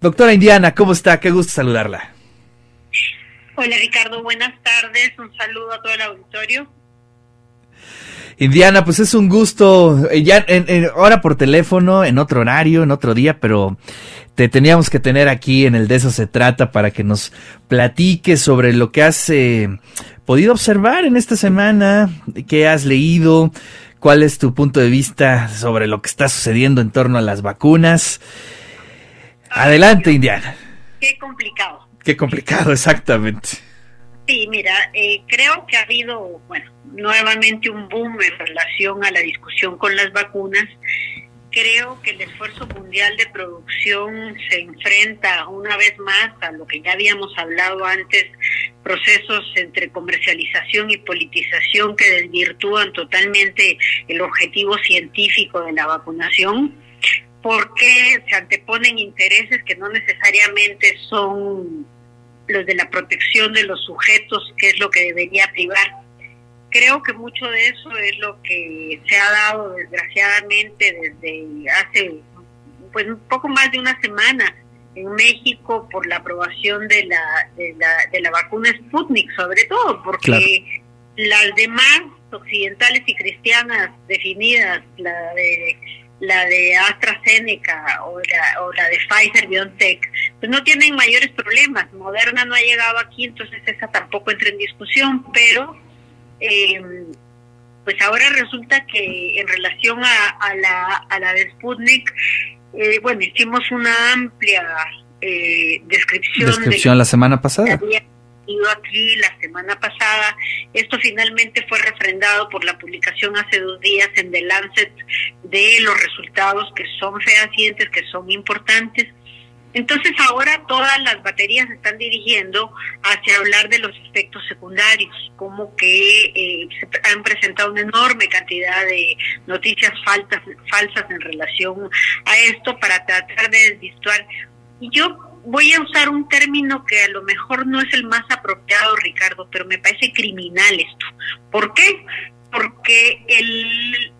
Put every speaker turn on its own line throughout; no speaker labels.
Doctora Indiana, ¿cómo está? Qué gusto saludarla.
Hola Ricardo, buenas tardes. Un saludo a todo el auditorio.
Indiana, pues es un gusto, eh, ya en, ahora por teléfono, en otro horario, en otro día, pero te teníamos que tener aquí en el de eso se trata para que nos platiques sobre lo que has eh, podido observar en esta semana, qué has leído, cuál es tu punto de vista sobre lo que está sucediendo en torno a las vacunas. Adelante, Indiana.
Qué complicado.
Qué complicado, exactamente.
Sí, mira, eh, creo que ha habido, bueno, nuevamente un boom en relación a la discusión con las vacunas. Creo que el esfuerzo mundial de producción se enfrenta una vez más a lo que ya habíamos hablado antes, procesos entre comercialización y politización que desvirtúan totalmente el objetivo científico de la vacunación porque se anteponen intereses que no necesariamente son los de la protección de los sujetos, que es lo que debería privar. Creo que mucho de eso es lo que se ha dado desgraciadamente desde hace pues un poco más de una semana en México por la aprobación de la de la, de la vacuna Sputnik, sobre todo porque las demás occidentales y cristianas definidas, la de la de AstraZeneca o la, o la de Pfizer BioNTech, pues no tienen mayores problemas. Moderna no ha llegado aquí, entonces esa tampoco entra en discusión, pero eh, pues ahora resulta que en relación a, la, a la de Sputnik, eh, bueno, hicimos una amplia eh, descripción.
Descripción la semana pasada
aquí la semana pasada. Esto finalmente fue refrendado por la publicación hace dos días en The Lancet de los resultados que son fehacientes, que son importantes. Entonces ahora todas las baterías se están dirigiendo hacia hablar de los efectos secundarios, como que eh, se han presentado una enorme cantidad de noticias falsas, falsas en relación a esto para tratar de desvirtuar. Y yo voy a usar un término que a lo mejor no es el más apropiado, Ricardo, pero me parece criminal esto. ¿Por qué? Porque el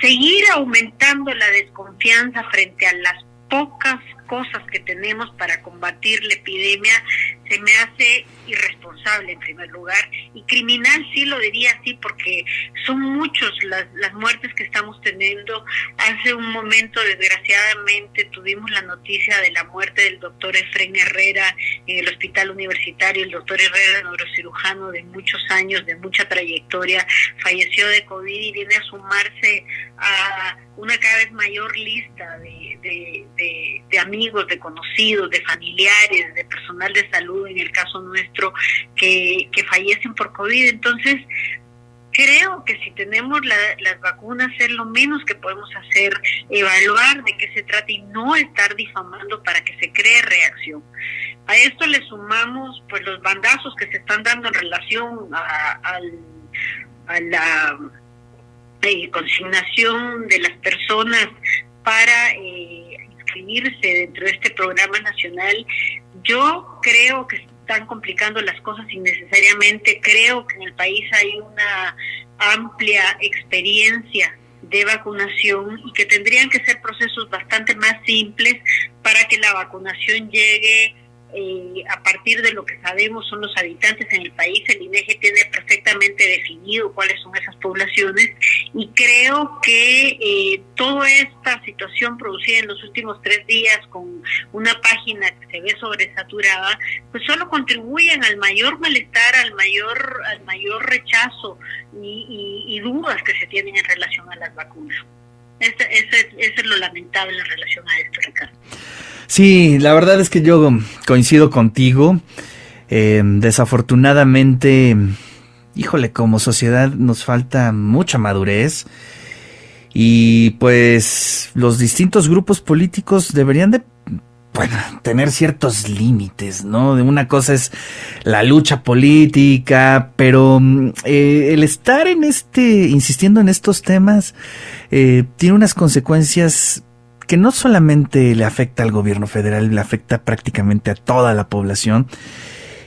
seguir aumentando la desconfianza frente a las pocas cosas que tenemos para combatir la epidemia se me hace irresponsable en primer lugar y criminal sí lo diría así porque son muchos las, las muertes que estamos teniendo. Hace un momento desgraciadamente tuvimos la noticia de la muerte del doctor Efren Herrera en el hospital universitario. El doctor Herrera, neurocirujano de muchos años, de mucha trayectoria, falleció de COVID y viene a sumarse a una cada vez mayor lista de, de, de, amigos, de conocidos, de familiares, de personal de salud, en el caso nuestro, que, que fallecen por COVID. Entonces, creo que si tenemos las vacunas es lo menos que podemos hacer, evaluar de qué se trata y no estar difamando para que se cree reacción. A esto le sumamos pues los bandazos que se están dando en relación a, la eh, consignación de las personas para eh, inscribirse dentro de este programa nacional, yo creo que están complicando las cosas innecesariamente. Creo que en el país hay una amplia experiencia de vacunación y que tendrían que ser procesos bastante más simples para que la vacunación llegue eh, a partir de lo que sabemos son los habitantes en el país, el INEGE tiene perfectamente definido cuáles son esas poblaciones y creo que eh, toda esta situación producida en los últimos tres días con una página que se ve sobresaturada, pues solo contribuyen al mayor malestar, al mayor, al mayor rechazo y, dudas que se tienen en relación a las vacunas. Eso, es lo lamentable en relación a esto, Ricardo.
Sí, la verdad es que yo coincido contigo. Eh, desafortunadamente, híjole, como sociedad nos falta mucha madurez y pues los distintos grupos políticos deberían de bueno, tener ciertos límites, ¿no? Una cosa es la lucha política, pero eh, el estar en este, insistiendo en estos temas, eh, tiene unas consecuencias que no solamente le afecta al gobierno federal, le afecta prácticamente a toda la población.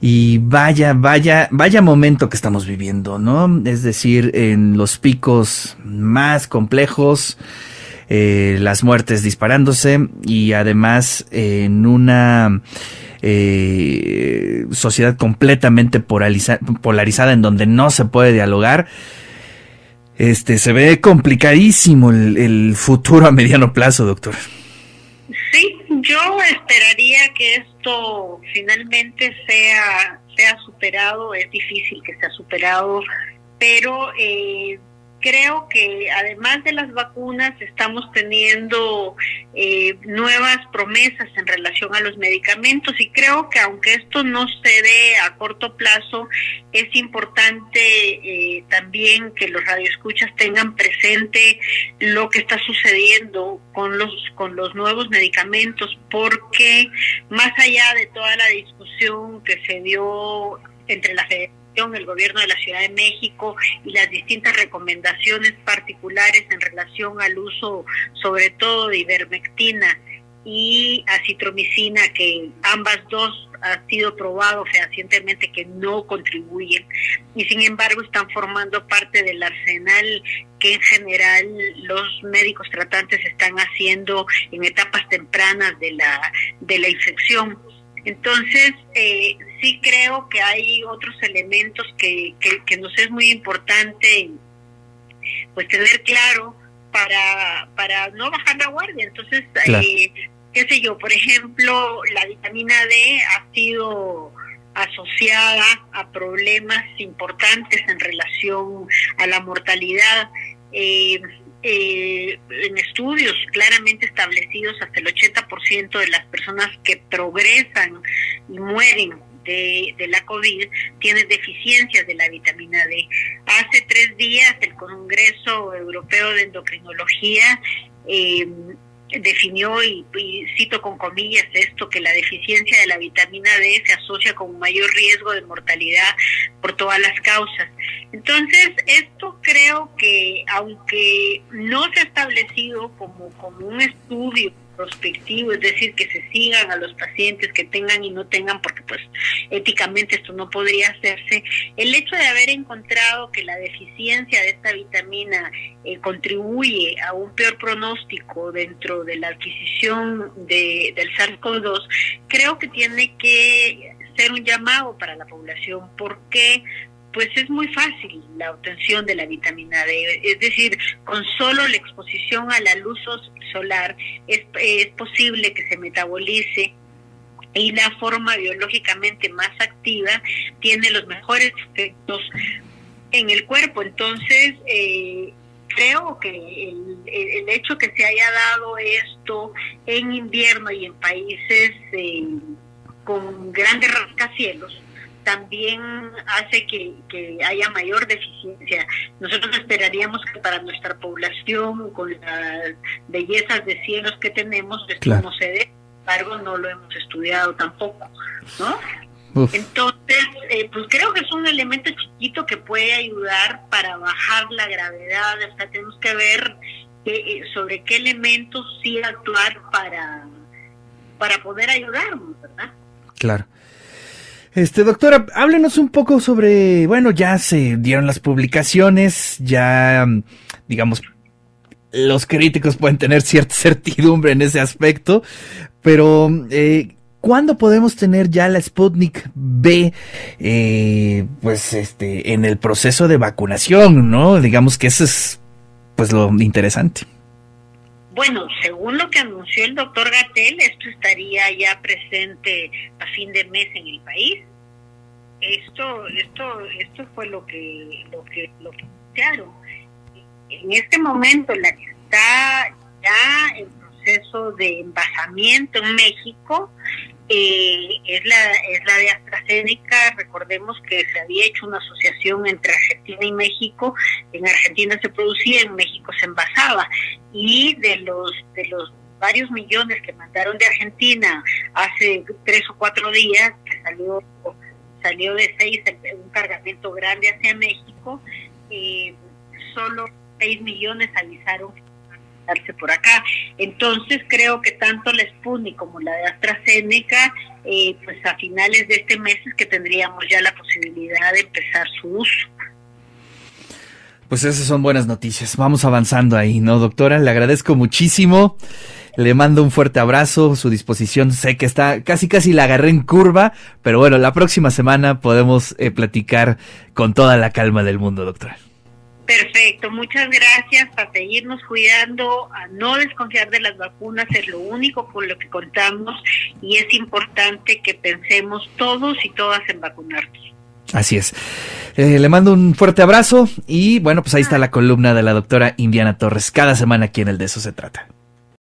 Y vaya, vaya, vaya momento que estamos viviendo, ¿no? Es decir, en los picos más complejos, eh, las muertes disparándose y además en una eh, sociedad completamente polarizada en donde no se puede dialogar. Este, se ve complicadísimo el, futuro a mediano plazo, doctor.
Sí, yo esperaría que esto finalmente sea, sea superado, es difícil que sea superado, pero eh, creo que además de las vacunas estamos teniendo eh, nuevas promesas en relación a los medicamentos y creo que aunque esto no se dé a corto plazo, es importante eh, también que los radioescuchas tengan presente lo que está sucediendo con los con los nuevos medicamentos porque más allá de toda la discusión que se dio entre la Federación el gobierno de la Ciudad de México y las distintas recomendaciones particulares en relación al uso sobre todo de ivermectina y acitromicina, que ambas dos ha sido probado fehacientemente que no contribuyen y sin embargo están formando parte del arsenal que en general los médicos tratantes están haciendo en etapas tempranas de la de la infección entonces, eh, sí creo que hay otros elementos que, que, nos es muy importante pues tener claro para, para no bajar la guardia. Entonces, eh, qué sé yo, por ejemplo, la vitamina D ha sido asociada a problemas importantes en relación a la mortalidad. Eh, eh, en estudios claramente establecidos, hasta el 80% de las personas que progresan y mueren de, la COVID tienen deficiencias de la vitamina D. Hace tres días el Congreso Europeo de Endocrinología eh, definió, y, cito con comillas esto, que la deficiencia de la vitamina D se asocia con un mayor riesgo de mortalidad por todas las causas. Entonces, esto creo que, aunque no se ha establecido como, como un estudio prospectivo, es decir, que se sigan a los pacientes que tengan y no tengan, porque pues éticamente esto no podría hacerse. El hecho de haber encontrado que la deficiencia de esta vitamina eh, contribuye a un peor pronóstico dentro de la adquisición de, del SARS-CoV-2, creo que tiene que ser un llamado para la población. porque pues es muy fácil la obtención de la vitamina D. Es decir, con solo la exposición a la luz solar es, posible que se metabolice y la forma biológicamente más activa tiene los mejores efectos en el cuerpo. Entonces, eh, creo que el, el, hecho que se haya dado esto en invierno y en países eh, con grandes rascacielos, también hace que, haya mayor deficiencia. Nosotros esperaríamos que para nuestra población, con las bellezas de cielos que tenemos, esto no se dé, sin embargo no lo hemos estudiado tampoco, ¿no? Entonces, eh, pues creo que es un elemento chiquito que puede ayudar para bajar la gravedad, o sea, tenemos que ver eh, sobre qué elementos sí actuar para, para poder ayudarnos, ¿verdad?
Claro. Este, doctora, háblenos un poco sobre, bueno, ya se dieron las publicaciones, ya, digamos, los críticos pueden tener cierta certidumbre en ese aspecto, pero eh, ¿cuándo podemos tener ya la Sputnik B, eh, pues, este, en el proceso de vacunación, no? Digamos que eso es, pues, lo interesante.
Bueno, según lo que anunció el doctor Gatel, esto estaría ya presente a fin de mes en el país. Esto, esto, esto fue lo que, lo que, lo que anunciaron. En este momento, la que está ya en proceso de embajamiento en México eh, es la es la de AstraZeneca. Recordemos que se había hecho una asociación entre Y México. En Argentina se producía, en México se envasaba y de los de los varios millones que mandaron de Argentina hace tres o cuatro días que salió salió de seis un cargamento grande hacia México eh, solo seis millones avisaron por acá. Entonces creo que tanto la Sputnik como la de AstraZeneca, eh, pues a finales de este mes es que tendríamos ya la posibilidad de empezar su uso.
Pues esas son buenas noticias. Vamos avanzando ahí, ¿no, doctora? Le agradezco muchísimo. Le mando un fuerte abrazo, su disposición. Sé que está casi casi la agarré en curva, pero bueno, la próxima semana podemos eh, platicar con toda la calma del mundo, doctora.
Perfecto, muchas gracias a seguirnos cuidando, a no desconfiar de las vacunas, es lo único con lo que contamos y es importante que pensemos todos y todas en vacunarnos.
Así es. Eh, le mando un fuerte abrazo y bueno, pues ahí está la columna de la doctora Indiana Torres cada semana aquí en el De eso se trata.